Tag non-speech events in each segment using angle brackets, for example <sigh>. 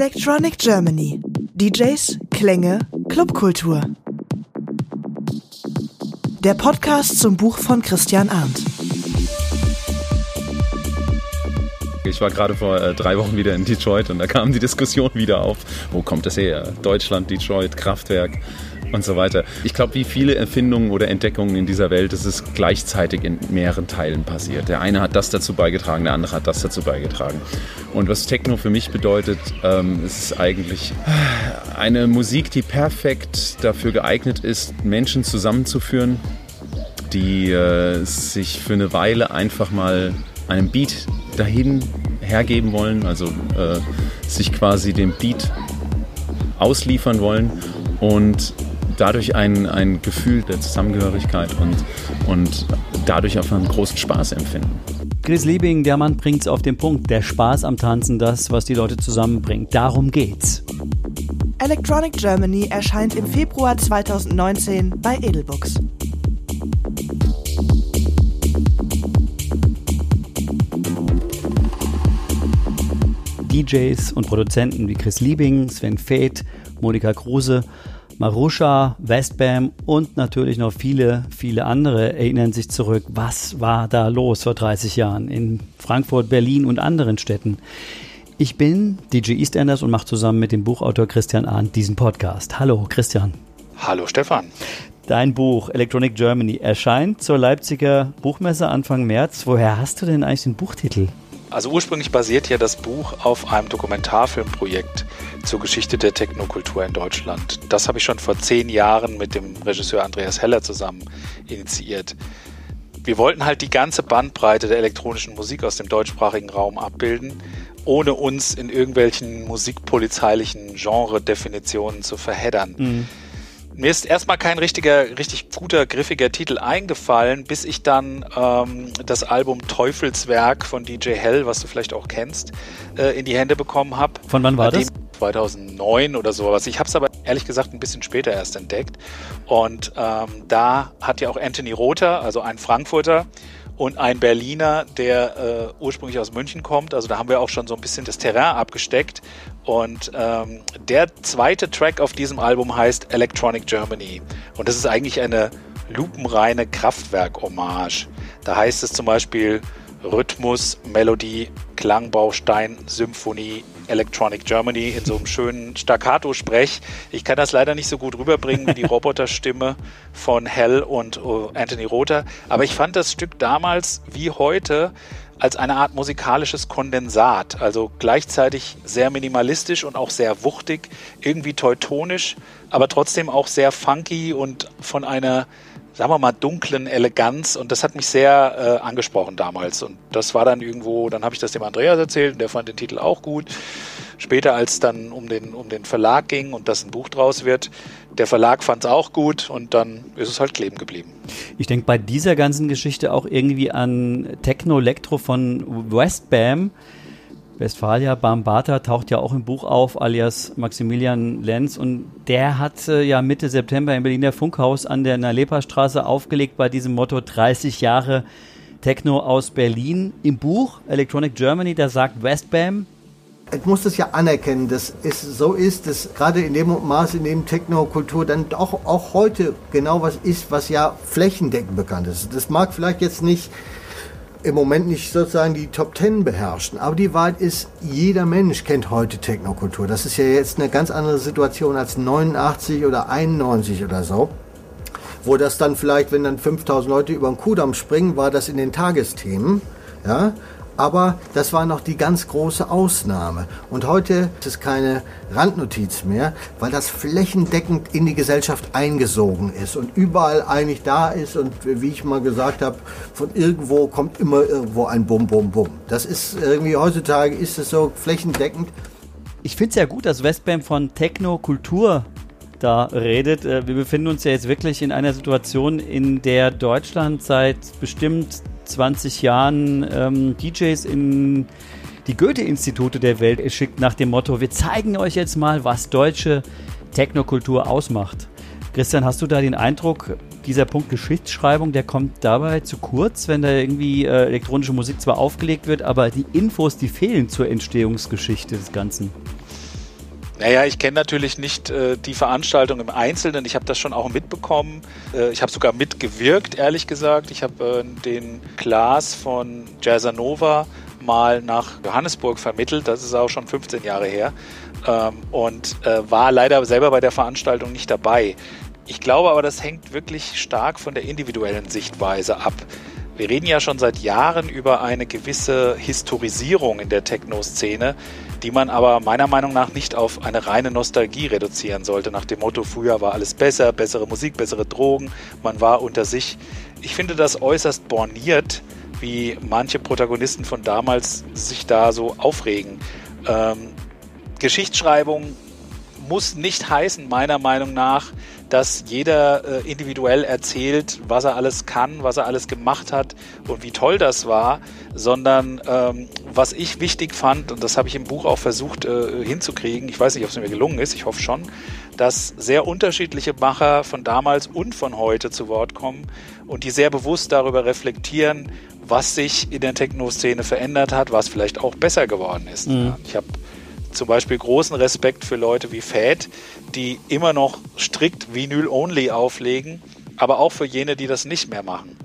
Electronic Germany. DJs, Klänge, Clubkultur. Der Podcast zum Buch von Christian Arndt. Ich war gerade vor äh, drei Wochen wieder in Detroit und da kam die Diskussion wieder auf. Wo kommt das her? Deutschland, Detroit, Kraftwerk und so weiter. Ich glaube, wie viele Erfindungen oder Entdeckungen in dieser Welt, ist es gleichzeitig in mehreren Teilen passiert. Der eine hat das dazu beigetragen, der andere hat das dazu beigetragen. Und was Techno für mich bedeutet, ähm, ist eigentlich eine Musik, die perfekt dafür geeignet ist, Menschen zusammenzuführen, die äh, sich für eine Weile einfach mal einem Beat dahin hergeben wollen, also äh, sich quasi dem Beat ausliefern wollen und dadurch ein, ein Gefühl der Zusammengehörigkeit und, und dadurch auch einen großen Spaß empfinden. Chris Liebing, der Mann bringt es auf den Punkt. Der Spaß am Tanzen, das, was die Leute zusammenbringt. Darum geht's. Electronic Germany erscheint im Februar 2019 bei Edelbooks. DJs und Produzenten wie Chris Liebing, Sven Feth, Monika Kruse Marusha, Westbam und natürlich noch viele, viele andere erinnern sich zurück. Was war da los vor 30 Jahren in Frankfurt, Berlin und anderen Städten? Ich bin DJ EastEnders und mache zusammen mit dem Buchautor Christian Arndt diesen Podcast. Hallo Christian. Hallo Stefan. Dein Buch Electronic Germany erscheint zur Leipziger Buchmesse Anfang März. Woher hast du denn eigentlich den Buchtitel? Also ursprünglich basiert ja das Buch auf einem Dokumentarfilmprojekt zur Geschichte der Technokultur in Deutschland. Das habe ich schon vor zehn Jahren mit dem Regisseur Andreas Heller zusammen initiiert. Wir wollten halt die ganze Bandbreite der elektronischen Musik aus dem deutschsprachigen Raum abbilden, ohne uns in irgendwelchen musikpolizeilichen Genre-Definitionen zu verheddern. Mhm mir ist erstmal kein richtiger, richtig guter, griffiger Titel eingefallen, bis ich dann ähm, das Album Teufelswerk von DJ Hell, was du vielleicht auch kennst, äh, in die Hände bekommen habe. Von wann war das? 2009 oder sowas. Ich habe es aber ehrlich gesagt ein bisschen später erst entdeckt. Und ähm, da hat ja auch Anthony Rother, also ein Frankfurter, und ein Berliner, der äh, ursprünglich aus München kommt. Also da haben wir auch schon so ein bisschen das Terrain abgesteckt. Und ähm, der zweite Track auf diesem Album heißt Electronic Germany. Und das ist eigentlich eine lupenreine Kraftwerk-Hommage. Da heißt es zum Beispiel Rhythmus, Melodie, Klangbaustein, Symphonie, Electronic Germany in so einem schönen Staccato-Sprech. Ich kann das leider nicht so gut rüberbringen wie die <laughs> Roboterstimme von Hell und uh, Anthony Rother. Aber ich fand das Stück damals wie heute als eine Art musikalisches Kondensat, also gleichzeitig sehr minimalistisch und auch sehr wuchtig, irgendwie teutonisch, aber trotzdem auch sehr funky und von einer sagen wir mal, dunklen Eleganz und das hat mich sehr äh, angesprochen damals. Und das war dann irgendwo, dann habe ich das dem Andreas erzählt und der fand den Titel auch gut. Später, als es dann um den, um den Verlag ging und dass ein Buch draus wird, der Verlag fand es auch gut und dann ist es halt kleben geblieben. Ich denke bei dieser ganzen Geschichte auch irgendwie an Techno Electro von Westbam Westfalia Bambata taucht ja auch im Buch auf, alias Maximilian Lenz. Und der hat äh, ja Mitte September im Berliner Funkhaus an der Nalepa-Straße aufgelegt bei diesem Motto 30 Jahre Techno aus Berlin. Im Buch Electronic Germany, da sagt Westbam, ich muss das ja anerkennen, dass es so ist, dass gerade in dem Maß, in dem Technokultur dann auch, auch heute genau was ist, was ja flächendeckend bekannt ist. Das mag vielleicht jetzt nicht im Moment nicht sozusagen die Top Ten beherrschen. Aber die Wahrheit ist, jeder Mensch kennt heute Technokultur. Das ist ja jetzt eine ganz andere Situation als 89 oder 91 oder so. Wo das dann vielleicht, wenn dann 5000 Leute über den Kudamm springen, war das in den Tagesthemen. Ja, aber das war noch die ganz große Ausnahme. Und heute ist es keine Randnotiz mehr, weil das flächendeckend in die Gesellschaft eingesogen ist und überall eigentlich da ist. Und wie ich mal gesagt habe, von irgendwo kommt immer irgendwo ein Bum, Bum, Bum. Das ist irgendwie heutzutage ist es so flächendeckend. Ich finde es ja gut, dass Westbam von Techno-Kultur da redet. Äh, wir befinden uns ja jetzt wirklich in einer Situation, in der Deutschland seit bestimmt 20 Jahren ähm, DJs in die Goethe-Institute der Welt schickt nach dem Motto, wir zeigen euch jetzt mal, was deutsche Technokultur ausmacht. Christian, hast du da den Eindruck, dieser Punkt Geschichtsschreibung, der kommt dabei zu kurz, wenn da irgendwie äh, elektronische Musik zwar aufgelegt wird, aber die Infos, die fehlen zur Entstehungsgeschichte des Ganzen? Naja, ich kenne natürlich nicht äh, die Veranstaltung im Einzelnen. Ich habe das schon auch mitbekommen. Äh, ich habe sogar mitgewirkt, ehrlich gesagt. Ich habe äh, den Klaas von Jazzanova mal nach Johannesburg vermittelt. Das ist auch schon 15 Jahre her. Ähm, und äh, war leider selber bei der Veranstaltung nicht dabei. Ich glaube aber, das hängt wirklich stark von der individuellen Sichtweise ab. Wir reden ja schon seit Jahren über eine gewisse Historisierung in der Techno-Szene, die man aber meiner Meinung nach nicht auf eine reine Nostalgie reduzieren sollte, nach dem Motto, früher war alles besser, bessere Musik, bessere Drogen, man war unter sich. Ich finde das äußerst borniert, wie manche Protagonisten von damals sich da so aufregen. Ähm, Geschichtsschreibung muss nicht heißen, meiner Meinung nach, dass jeder äh, individuell erzählt, was er alles kann, was er alles gemacht hat und wie toll das war, sondern ähm, was ich wichtig fand, und das habe ich im Buch auch versucht äh, hinzukriegen, ich weiß nicht, ob es mir gelungen ist, ich hoffe schon, dass sehr unterschiedliche Macher von damals und von heute zu Wort kommen und die sehr bewusst darüber reflektieren, was sich in der Techno-Szene verändert hat, was vielleicht auch besser geworden ist. Mhm. Ich habe zum Beispiel großen Respekt für Leute wie Fat, die immer noch strikt Vinyl-Only auflegen, aber auch für jene, die das nicht mehr machen.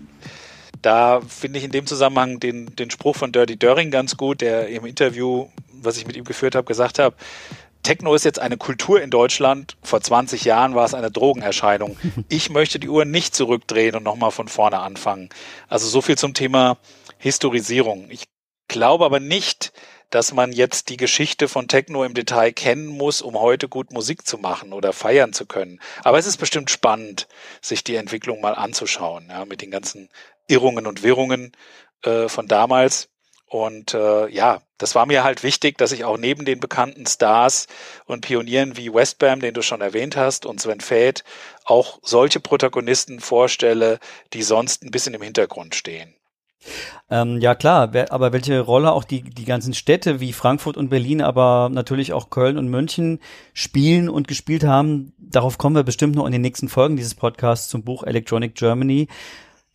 Da finde ich in dem Zusammenhang den, den Spruch von Dirty Döring ganz gut, der im Interview, was ich mit ihm geführt habe, gesagt hat, Techno ist jetzt eine Kultur in Deutschland. Vor 20 Jahren war es eine Drogenerscheinung. Ich möchte die Uhr nicht zurückdrehen und nochmal von vorne anfangen. Also so viel zum Thema Historisierung. Ich glaube aber nicht, dass man jetzt die Geschichte von Techno im Detail kennen muss, um heute gut Musik zu machen oder feiern zu können. Aber es ist bestimmt spannend, sich die Entwicklung mal anzuschauen, ja, mit den ganzen Irrungen und Wirrungen äh, von damals. Und äh, ja, das war mir halt wichtig, dass ich auch neben den bekannten Stars und Pionieren wie Westbam, den du schon erwähnt hast, und Sven Feth, auch solche Protagonisten vorstelle, die sonst ein bisschen im Hintergrund stehen. Ähm, ja klar, aber welche Rolle auch die, die ganzen Städte wie Frankfurt und Berlin, aber natürlich auch Köln und München spielen und gespielt haben, darauf kommen wir bestimmt noch in den nächsten Folgen dieses Podcasts zum Buch Electronic Germany.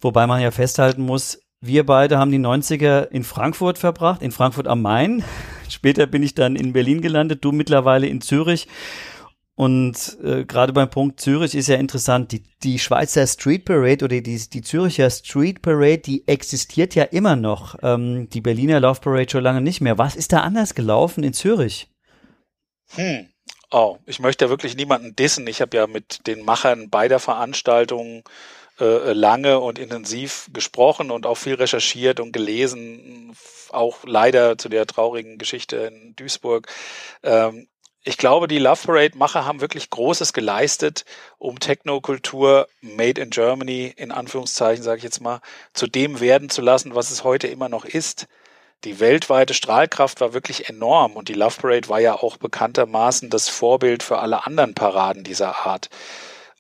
Wobei man ja festhalten muss, wir beide haben die 90er in Frankfurt verbracht, in Frankfurt am Main. <laughs> Später bin ich dann in Berlin gelandet, du mittlerweile in Zürich. Und äh, gerade beim Punkt Zürich ist ja interessant, die, die Schweizer Street Parade oder die, die Züricher Street Parade, die existiert ja immer noch. Ähm, die Berliner Love Parade schon lange nicht mehr. Was ist da anders gelaufen in Zürich? Hm. Oh, ich möchte ja wirklich niemanden dissen. Ich habe ja mit den Machern beider Veranstaltungen äh, lange und intensiv gesprochen und auch viel recherchiert und gelesen, auch leider zu der traurigen Geschichte in Duisburg. Ähm, ich glaube, die Love Parade-Macher haben wirklich Großes geleistet, um Technokultur made in Germany, in Anführungszeichen sage ich jetzt mal, zu dem werden zu lassen, was es heute immer noch ist. Die weltweite Strahlkraft war wirklich enorm und die Love Parade war ja auch bekanntermaßen das Vorbild für alle anderen Paraden dieser Art.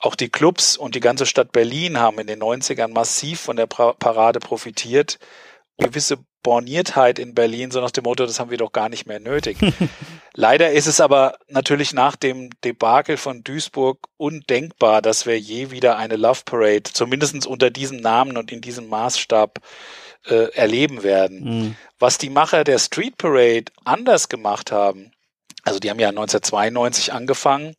Auch die Clubs und die ganze Stadt Berlin haben in den 90ern massiv von der Parade profitiert. Gewisse Borniertheit in Berlin, so nach dem Motto, das haben wir doch gar nicht mehr nötig. <laughs> Leider ist es aber natürlich nach dem Debakel von Duisburg undenkbar, dass wir je wieder eine Love Parade, zumindest unter diesem Namen und in diesem Maßstab, äh, erleben werden. Mhm. Was die Macher der Street Parade anders gemacht haben, also die haben ja 1992 angefangen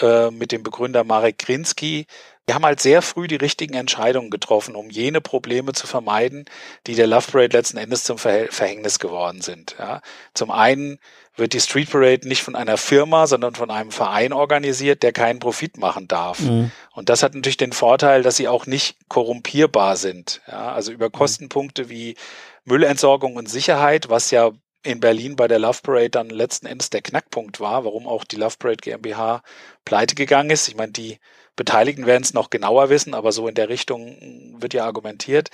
äh, mit dem Begründer Marek Krinsky, wir haben halt sehr früh die richtigen Entscheidungen getroffen, um jene Probleme zu vermeiden, die der Love Parade letzten Endes zum Verhängnis geworden sind. Ja. Zum einen wird die Street Parade nicht von einer Firma, sondern von einem Verein organisiert, der keinen Profit machen darf. Mhm. Und das hat natürlich den Vorteil, dass sie auch nicht korrumpierbar sind. Ja. Also über mhm. Kostenpunkte wie Müllentsorgung und Sicherheit, was ja in Berlin bei der Love Parade dann letzten Endes der Knackpunkt war, warum auch die Love Parade GmbH pleite gegangen ist. Ich meine, die Beteiligten werden es noch genauer wissen, aber so in der Richtung wird ja argumentiert.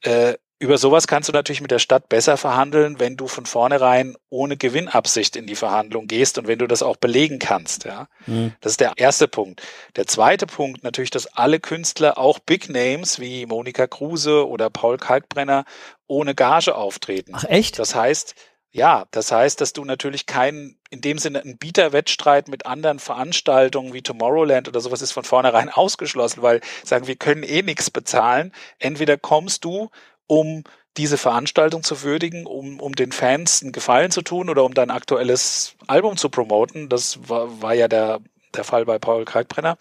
Äh, über sowas kannst du natürlich mit der Stadt besser verhandeln, wenn du von vornherein ohne Gewinnabsicht in die Verhandlung gehst und wenn du das auch belegen kannst. Ja, mhm. das ist der erste Punkt. Der zweite Punkt natürlich, dass alle Künstler, auch Big Names wie Monika Kruse oder Paul Kalkbrenner, ohne Gage auftreten. Ach echt? Das heißt, ja, das heißt, dass du natürlich keinen, in dem Sinne, einen Bieterwettstreit mit anderen Veranstaltungen wie Tomorrowland oder sowas ist von vornherein <laughs> ausgeschlossen, weil sagen, wir können eh nichts bezahlen. Entweder kommst du, um diese Veranstaltung zu würdigen, um, um den Fans einen Gefallen zu tun oder um dein aktuelles Album zu promoten. Das war, war ja der, der Fall bei Paul Kalkbrenner.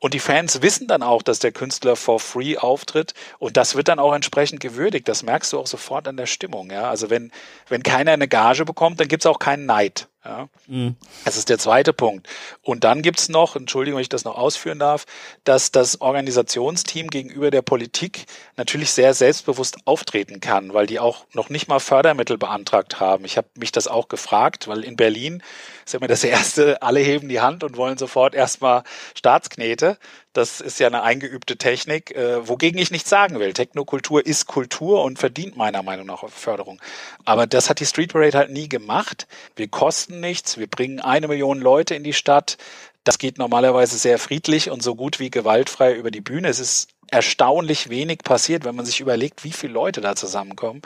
Und die Fans wissen dann auch, dass der Künstler for free auftritt und das wird dann auch entsprechend gewürdigt. Das merkst du auch sofort an der Stimmung. Ja? Also wenn, wenn keiner eine Gage bekommt, dann gibt's auch keinen Neid. Ja? Mhm. Das ist der zweite Punkt. Und dann gibt's noch, Entschuldigung, wenn ich das noch ausführen darf, dass das Organisationsteam gegenüber der Politik natürlich sehr selbstbewusst auftreten kann, weil die auch noch nicht mal Fördermittel beantragt haben. Ich habe mich das auch gefragt, weil in Berlin ist immer das Erste, alle heben die Hand und wollen sofort erstmal Staatsknete. Das ist ja eine eingeübte Technik, äh, wogegen ich nichts sagen will. Technokultur ist Kultur und verdient meiner Meinung nach Förderung. Aber das hat die Street Parade halt nie gemacht. Wir kosten nichts, wir bringen eine Million Leute in die Stadt. Das geht normalerweise sehr friedlich und so gut wie gewaltfrei über die Bühne. Es ist erstaunlich wenig passiert, wenn man sich überlegt, wie viele Leute da zusammenkommen.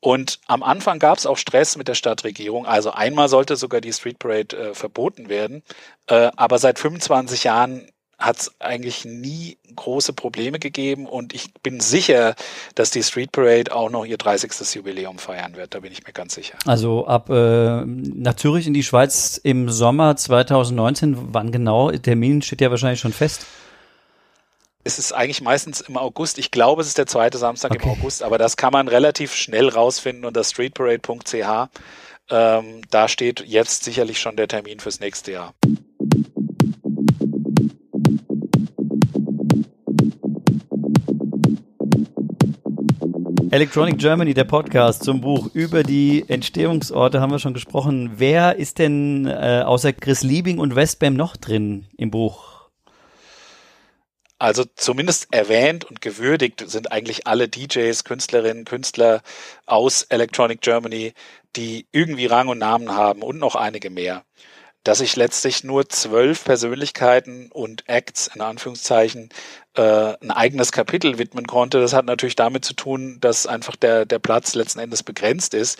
Und am Anfang gab es auch Stress mit der Stadtregierung. Also einmal sollte sogar die Street Parade äh, verboten werden. Äh, aber seit 25 Jahren hat es eigentlich nie große Probleme gegeben und ich bin sicher, dass die Street Parade auch noch ihr 30. Jubiläum feiern wird. Da bin ich mir ganz sicher. Also ab äh, nach Zürich in die Schweiz im Sommer 2019, wann genau? Termin steht ja wahrscheinlich schon fest. Es ist eigentlich meistens im August. Ich glaube, es ist der zweite Samstag okay. im August, aber das kann man relativ schnell rausfinden unter streetparade.ch. Ähm, da steht jetzt sicherlich schon der Termin fürs nächste Jahr. Electronic Germany, der Podcast zum Buch über die Entstehungsorte haben wir schon gesprochen. Wer ist denn äh, außer Chris Liebing und Westbam noch drin im Buch? Also zumindest erwähnt und gewürdigt sind eigentlich alle DJs, Künstlerinnen, Künstler aus Electronic Germany, die irgendwie Rang und Namen haben und noch einige mehr dass ich letztlich nur zwölf Persönlichkeiten und Acts in Anführungszeichen äh, ein eigenes Kapitel widmen konnte. Das hat natürlich damit zu tun, dass einfach der, der Platz letzten Endes begrenzt ist.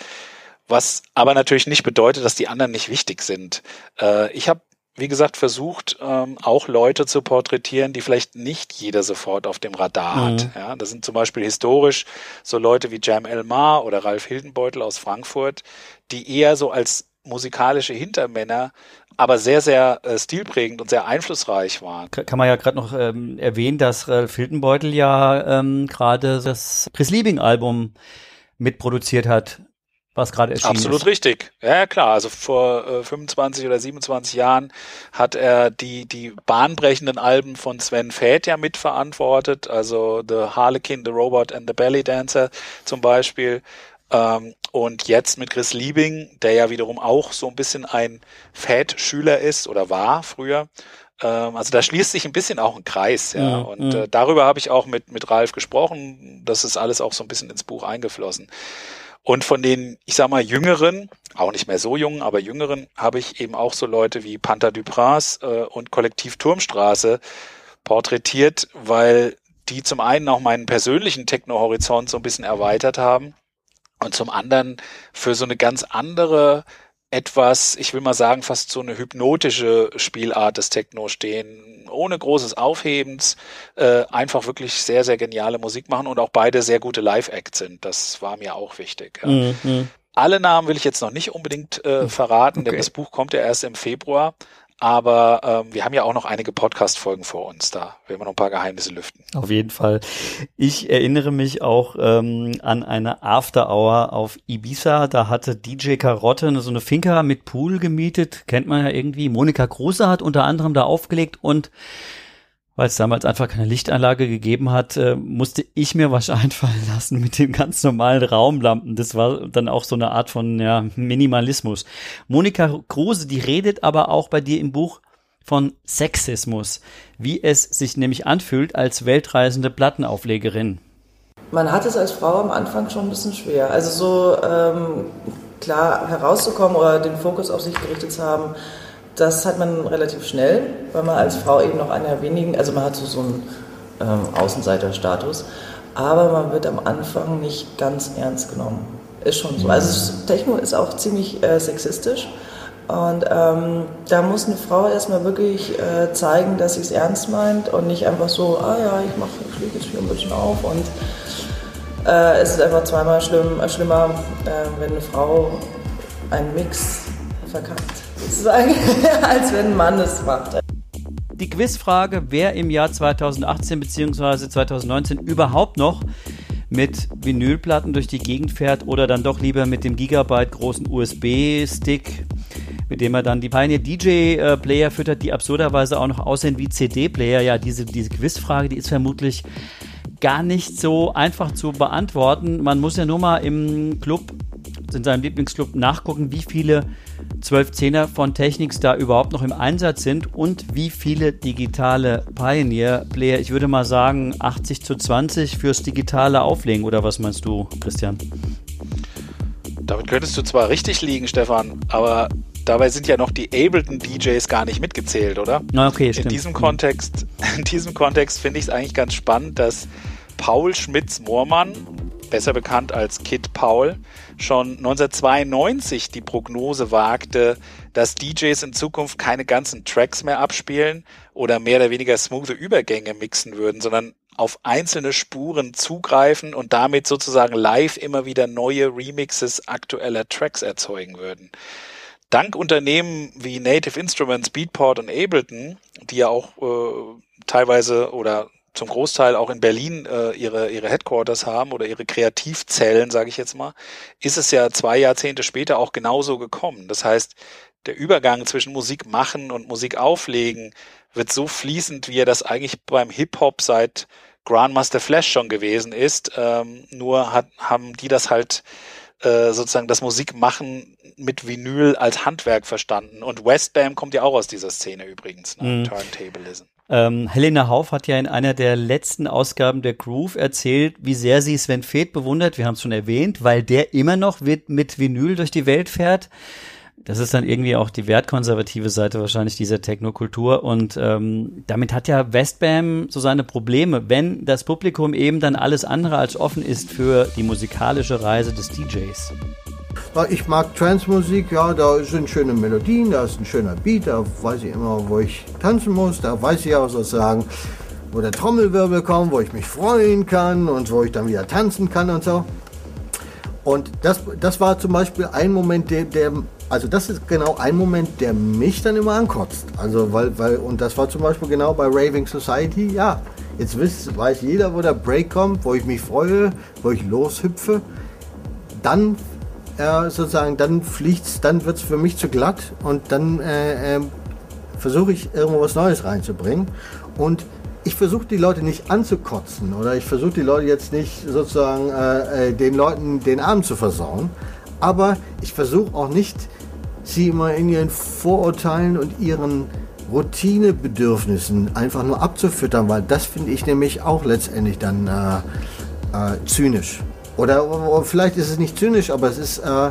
Was aber natürlich nicht bedeutet, dass die anderen nicht wichtig sind. Äh, ich habe wie gesagt, versucht, ähm, auch Leute zu porträtieren, die vielleicht nicht jeder sofort auf dem Radar mhm. hat. Ja, das sind zum Beispiel historisch so Leute wie Jam Elmar oder Ralf Hildenbeutel aus Frankfurt, die eher so als musikalische Hintermänner, aber sehr, sehr äh, stilprägend und sehr einflussreich waren. Kann man ja gerade noch ähm, erwähnen, dass Ralf Hildenbeutel ja ähm, gerade das Chris Liebing-Album mitproduziert hat, was gerade erschienen Absolut ist. richtig. Ja, klar. Also vor äh, 25 oder 27 Jahren hat er die, die bahnbrechenden Alben von Sven Fäth ja mitverantwortet. Also The Harlequin, The Robot and The Belly Dancer zum Beispiel. Ähm, und jetzt mit Chris Liebing, der ja wiederum auch so ein bisschen ein Fat-Schüler ist oder war früher. Ähm, also da schließt sich ein bisschen auch ein Kreis, ja. ja und ja. Äh, darüber habe ich auch mit, mit Ralf gesprochen. Das ist alles auch so ein bisschen ins Buch eingeflossen. Und von den, ich sag mal, jüngeren, auch nicht mehr so jungen, aber jüngeren, habe ich eben auch so Leute wie Panther Dupras äh, und Kollektiv Turmstraße porträtiert, weil die zum einen auch meinen persönlichen Techno-Horizont so ein bisschen erweitert haben und zum anderen für so eine ganz andere, etwas, ich will mal sagen, fast so eine hypnotische Spielart des Techno stehen, ohne großes Aufhebens, äh, einfach wirklich sehr, sehr geniale Musik machen und auch beide sehr gute Live-Acts sind. Das war mir auch wichtig. Ja. Mhm. Alle Namen will ich jetzt noch nicht unbedingt äh, verraten, okay. denn das Buch kommt ja erst im Februar. Aber ähm, wir haben ja auch noch einige Podcast-Folgen vor uns. Da werden wir noch ein paar Geheimnisse lüften. Auf jeden Fall. Ich erinnere mich auch ähm, an eine After-Hour auf Ibiza. Da hatte DJ Karotte so eine Finca mit Pool gemietet. Kennt man ja irgendwie. Monika Kruse hat unter anderem da aufgelegt und weil es damals einfach keine Lichtanlage gegeben hat, äh, musste ich mir was <laughs> einfallen lassen mit den ganz normalen Raumlampen. Das war dann auch so eine Art von ja, Minimalismus. Monika Kruse, die redet aber auch bei dir im Buch von Sexismus, wie es sich nämlich anfühlt als weltreisende Plattenauflegerin. Man hat es als Frau am Anfang schon ein bisschen schwer. Also so ähm, klar herauszukommen oder den Fokus auf sich gerichtet zu haben, das hat man relativ schnell, weil man als Frau eben noch einer wenigen, also man hat so, so einen ähm, Außenseiterstatus, aber man wird am Anfang nicht ganz ernst genommen. Ist schon so. Also Techno ist auch ziemlich äh, sexistisch. Und ähm, da muss eine Frau erstmal wirklich äh, zeigen, dass sie es ernst meint und nicht einfach so, ah ja, ich mache, jetzt hier ein bisschen auf und äh, ist es einfach zweimal schlimm, äh, schlimmer, äh, wenn eine Frau einen Mix verkackt, sozusagen, <laughs> als wenn ein Mann es macht. Die Quizfrage, wer im Jahr 2018 bzw. 2019 überhaupt noch mit Vinylplatten durch die Gegend fährt oder dann doch lieber mit dem Gigabyte großen USB-Stick, mit dem er dann die Pioneer DJ-Player füttert, die absurderweise auch noch aussehen wie CD-Player. Ja, diese, diese Quizfrage, die ist vermutlich gar nicht so einfach zu beantworten. Man muss ja nur mal im Club, in seinem Lieblingsclub, nachgucken, wie viele 1210er von Technics da überhaupt noch im Einsatz sind und wie viele digitale Pioneer-Player. Ich würde mal sagen 80 zu 20 fürs digitale Auflegen. Oder was meinst du, Christian? Damit könntest du zwar richtig liegen, Stefan, aber dabei sind ja noch die Ableton DJs gar nicht mitgezählt, oder? Na, okay, stimmt. In diesem Kontext, <laughs> in diesem Kontext finde ich es eigentlich ganz spannend, dass Paul Schmitz-Moormann, besser bekannt als Kid Paul, schon 1992 die Prognose wagte, dass DJs in Zukunft keine ganzen Tracks mehr abspielen oder mehr oder weniger smooth Übergänge mixen würden, sondern auf einzelne Spuren zugreifen und damit sozusagen live immer wieder neue Remixes aktueller Tracks erzeugen würden. Dank Unternehmen wie Native Instruments, Beatport und Ableton, die ja auch äh, teilweise oder zum Großteil auch in Berlin äh, ihre, ihre Headquarters haben oder ihre Kreativzellen, sage ich jetzt mal, ist es ja zwei Jahrzehnte später auch genauso gekommen. Das heißt, der Übergang zwischen Musik machen und Musik auflegen wird so fließend, wie er das eigentlich beim Hip-Hop seit Grandmaster Flash schon gewesen ist. Ähm, nur hat, haben die das halt äh, sozusagen das Musikmachen mit Vinyl als Handwerk verstanden. Und Westbam kommt ja auch aus dieser Szene übrigens, ne? Mhm. Turntablism. Ähm, Helena Hauf hat ja in einer der letzten Ausgaben der Groove erzählt, wie sehr sie Sven Feth bewundert. Wir haben es schon erwähnt, weil der immer noch mit, mit Vinyl durch die Welt fährt. Das ist dann irgendwie auch die wertkonservative Seite wahrscheinlich dieser Technokultur. Und ähm, damit hat ja Westbam so seine Probleme, wenn das Publikum eben dann alles andere als offen ist für die musikalische Reise des DJs. Ich mag Trance-Musik, ja, da sind schöne Melodien, da ist ein schöner Beat, da weiß ich immer, wo ich tanzen muss, da weiß ich auch sozusagen, wo der Trommelwirbel kommt, wo ich mich freuen kann und wo ich dann wieder tanzen kann und so. Und das, das war zum Beispiel ein Moment, der, der, also das ist genau ein Moment, der mich dann immer ankotzt. Also weil, weil, und das war zum Beispiel genau bei Raving Society, ja, jetzt weiß, weiß jeder, wo der Break kommt, wo ich mich freue, wo ich loshüpfe. Dann äh, sozusagen, dann fliegt's, dann wird es für mich zu glatt und dann äh, äh, versuche ich irgendwo was Neues reinzubringen. Und ich versuche die Leute nicht anzukotzen oder ich versuche die Leute jetzt nicht sozusagen äh, äh, den Leuten den Abend zu versauen, aber ich versuche auch nicht, sie immer in ihren Vorurteilen und ihren Routinebedürfnissen einfach nur abzufüttern, weil das finde ich nämlich auch letztendlich dann äh, äh, zynisch. Oder, oder, vielleicht ist es nicht zynisch, aber es ist, äh,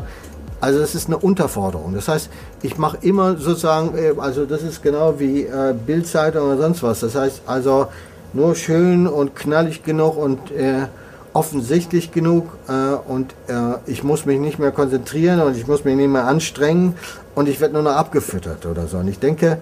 also es ist eine Unterforderung. Das heißt, ich mache immer sozusagen, äh, also das ist genau wie äh, Bildzeitung oder sonst was. Das heißt also nur schön und knallig genug und äh, offensichtlich genug äh, und äh, ich muss mich nicht mehr konzentrieren und ich muss mich nicht mehr anstrengen und ich werde nur noch abgefüttert oder so. Und ich denke,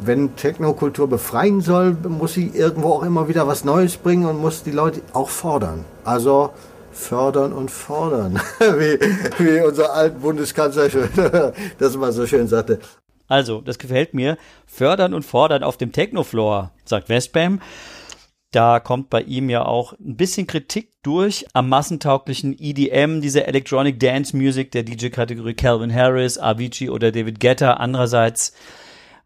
wenn Technokultur befreien soll, muss sie irgendwo auch immer wieder was Neues bringen und muss die Leute auch fordern. Also fördern und fordern, <laughs> wie, wie unser alter Bundeskanzler <laughs> das mal so schön sagte. Also, das gefällt mir. Fördern und fordern auf dem Technofloor, sagt Westbam. Da kommt bei ihm ja auch ein bisschen Kritik durch am massentauglichen EDM, dieser Electronic Dance Music der DJ-Kategorie Calvin Harris, Avicii oder David Guetta. Andererseits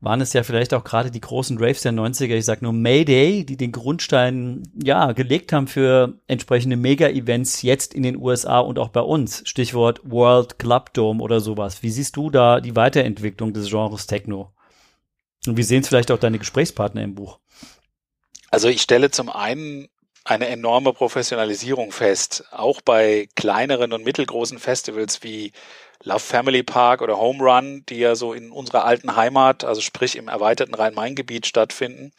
waren es ja vielleicht auch gerade die großen Raves der 90er, ich sag nur Mayday, die den Grundstein ja gelegt haben für entsprechende Mega-Events jetzt in den USA und auch bei uns. Stichwort World Club Dome oder sowas. Wie siehst du da die Weiterentwicklung des Genres Techno? Und wie sehen es vielleicht auch deine Gesprächspartner im Buch? Also ich stelle zum einen eine enorme Professionalisierung fest, auch bei kleineren und mittelgroßen Festivals wie Love Family Park oder Home Run, die ja so in unserer alten Heimat, also sprich im erweiterten Rhein-Main-Gebiet stattfinden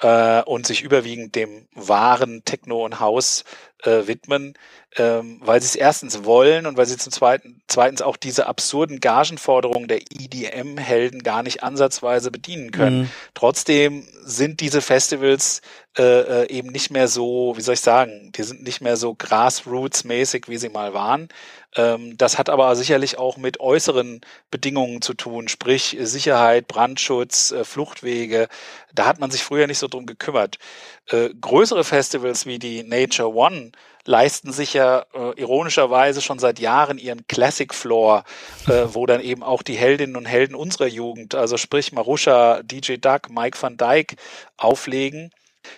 äh, und sich überwiegend dem wahren Techno- und House äh, widmen, ähm, weil sie es erstens wollen und weil sie zum zweiten, zweitens auch diese absurden Gagenforderungen der EDM-Helden gar nicht ansatzweise bedienen können. Mhm. Trotzdem sind diese Festivals äh, äh, eben nicht mehr so, wie soll ich sagen, die sind nicht mehr so grassroots-mäßig, wie sie mal waren. Ähm, das hat aber sicherlich auch mit äußeren Bedingungen zu tun, sprich Sicherheit, Brandschutz, äh, Fluchtwege. Da hat man sich früher nicht so drum gekümmert. Äh, größere Festivals wie die Nature One leisten sich ja äh, ironischerweise schon seit Jahren ihren Classic Floor, äh, wo dann eben auch die Heldinnen und Helden unserer Jugend, also sprich Marusha, DJ Duck, Mike van Dyke, auflegen.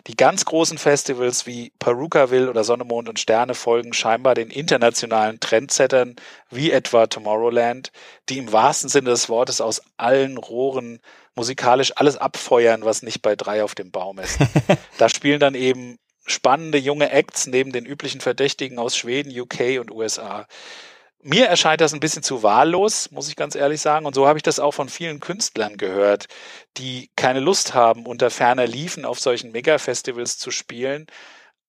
Die ganz großen Festivals wie Perukaville oder Sonne, Mond und Sterne folgen scheinbar den internationalen Trendsettern wie etwa Tomorrowland, die im wahrsten Sinne des Wortes aus allen Rohren musikalisch alles abfeuern, was nicht bei drei auf dem Baum ist. <laughs> da spielen dann eben spannende junge Acts neben den üblichen Verdächtigen aus Schweden, UK und USA. Mir erscheint das ein bisschen zu wahllos, muss ich ganz ehrlich sagen. Und so habe ich das auch von vielen Künstlern gehört, die keine Lust haben, unter ferner Liefen auf solchen Mega-Festivals zu spielen.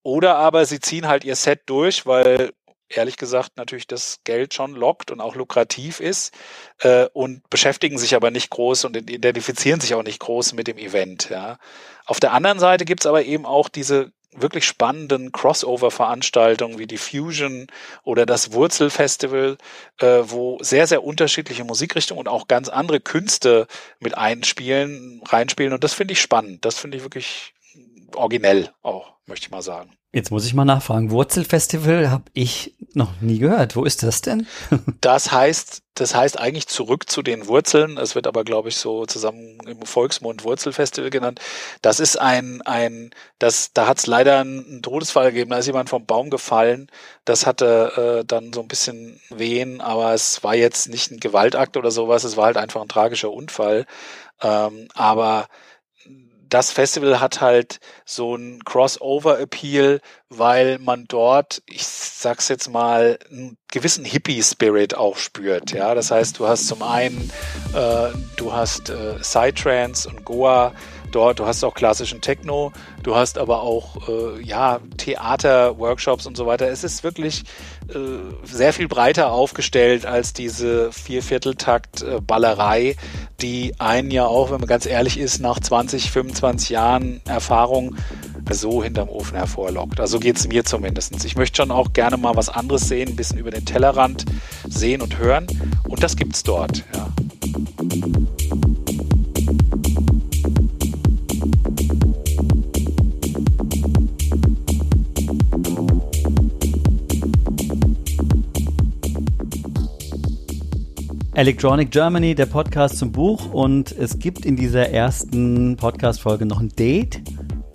Oder aber sie ziehen halt ihr Set durch, weil ehrlich gesagt natürlich das Geld schon lockt und auch lukrativ ist äh, und beschäftigen sich aber nicht groß und identifizieren sich auch nicht groß mit dem Event. Ja. Auf der anderen Seite gibt's aber eben auch diese wirklich spannenden Crossover-Veranstaltungen wie die Fusion oder das Wurzelfestival, äh, wo sehr, sehr unterschiedliche Musikrichtungen und auch ganz andere Künste mit einspielen, reinspielen. Und das finde ich spannend. Das finde ich wirklich originell auch, möchte ich mal sagen. Jetzt muss ich mal nachfragen. Wurzelfestival habe ich noch nie gehört. Wo ist das denn? <laughs> das heißt, das heißt eigentlich zurück zu den Wurzeln. Es wird aber, glaube ich, so zusammen im Volksmund Wurzelfestival genannt. Das ist ein, ein, das, da hat es leider einen Todesfall gegeben. Da ist jemand vom Baum gefallen. Das hatte äh, dann so ein bisschen Wehen, aber es war jetzt nicht ein Gewaltakt oder sowas. Es war halt einfach ein tragischer Unfall. Ähm, aber das Festival hat halt so einen Crossover-Appeal, weil man dort, ich sag's jetzt mal, einen gewissen Hippie-Spirit auch spürt. Ja, das heißt, du hast zum einen, äh, du hast äh, Psytrance und Goa dort, du hast auch klassischen Techno, du hast aber auch äh, ja Theater, Workshops und so weiter. Es ist wirklich äh, sehr viel breiter aufgestellt als diese Viervierteltakt-Ballerei, äh, die einen ja auch, wenn man ganz ehrlich ist, nach 20, 25 Jahren Erfahrung so hinterm Ofen hervorlockt. Also geht es mir zumindest. Ich möchte schon auch gerne mal was anderes sehen, ein bisschen über den Tellerrand sehen und hören. Und das gibt's dort. Ja. Electronic Germany, der Podcast zum Buch. Und es gibt in dieser ersten Podcast-Folge noch ein Date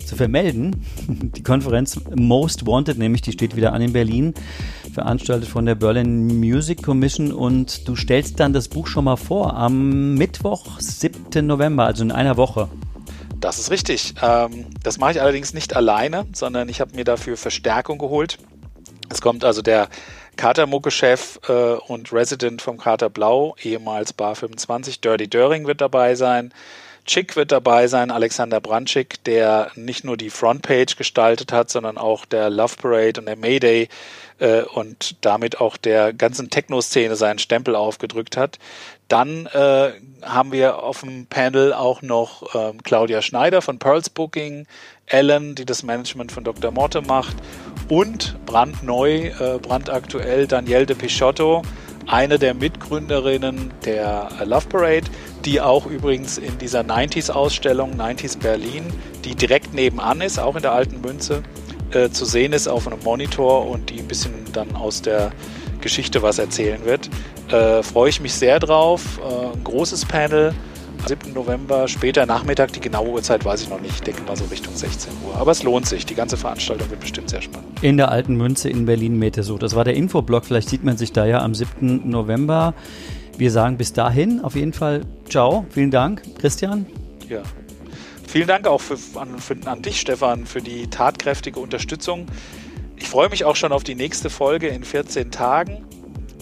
zu vermelden. <laughs> Die Konferenz Most Wanted, nämlich die steht wieder an in Berlin, veranstaltet von der Berlin Music Commission. Und du stellst dann das Buch schon mal vor am Mittwoch, 7. November, also in einer Woche. Das ist richtig. Ähm, das mache ich allerdings nicht alleine, sondern ich habe mir dafür Verstärkung geholt. Es kommt also der Katermucke-Chef äh, und Resident vom Kater Blau, ehemals Bar 25. Dirty Döring wird dabei sein. Chick wird dabei sein, Alexander Branschik, der nicht nur die Frontpage gestaltet hat, sondern auch der Love Parade und der Mayday äh, und damit auch der ganzen Techno-Szene seinen Stempel aufgedrückt hat. Dann äh, haben wir auf dem Panel auch noch ähm, Claudia Schneider von Pearls Booking, Ellen, die das Management von Dr. Morte macht und brandneu, äh, brandaktuell Danielle de Pichotto, eine der Mitgründerinnen der Love Parade, die auch übrigens in dieser 90s-Ausstellung 90s Berlin, die direkt nebenan ist, auch in der alten Münze, äh, zu sehen ist auf einem Monitor und die ein bisschen dann aus der Geschichte was erzählen wird. Äh, freue ich mich sehr drauf. Äh, ein großes Panel. 7. November, später Nachmittag, die genaue Uhrzeit weiß ich noch nicht, ich denke mal so Richtung 16 Uhr. Aber es lohnt sich, die ganze Veranstaltung wird bestimmt sehr spannend. In der alten Münze in Berlin Meteso. Das war der Infoblock, vielleicht sieht man sich da ja am 7. November. Wir sagen bis dahin auf jeden Fall ciao, vielen Dank, Christian. Ja. Vielen Dank auch für, an, für, an dich, Stefan, für die tatkräftige Unterstützung. Ich freue mich auch schon auf die nächste Folge in 14 Tagen.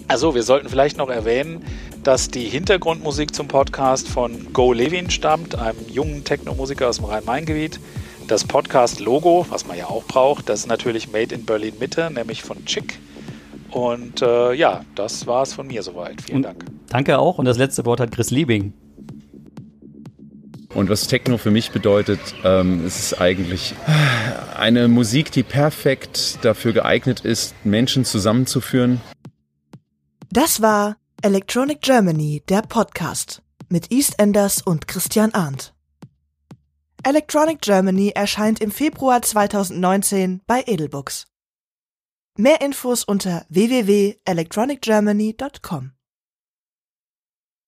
Also, wir sollten vielleicht noch erwähnen, dass die Hintergrundmusik zum Podcast von Go Levin stammt, einem jungen Techno-Musiker aus dem Rhein-Main-Gebiet, Das Podcast-Logo, was man ja auch braucht, das ist natürlich Made in Berlin Mitte, nämlich von Chick. Und äh, ja, das war es von mir soweit. Vielen Und Dank. Danke auch. Und das letzte Wort hat Chris Liebing. Und was Techno für mich bedeutet, ähm, es ist eigentlich eine Musik, die perfekt dafür geeignet ist, Menschen zusammenzuführen. Das war Electronic Germany, der Podcast mit EastEnders und Christian Arndt. Electronic Germany erscheint im Februar 2019 bei Edelbooks. Mehr Infos unter www.electronicgermany.com.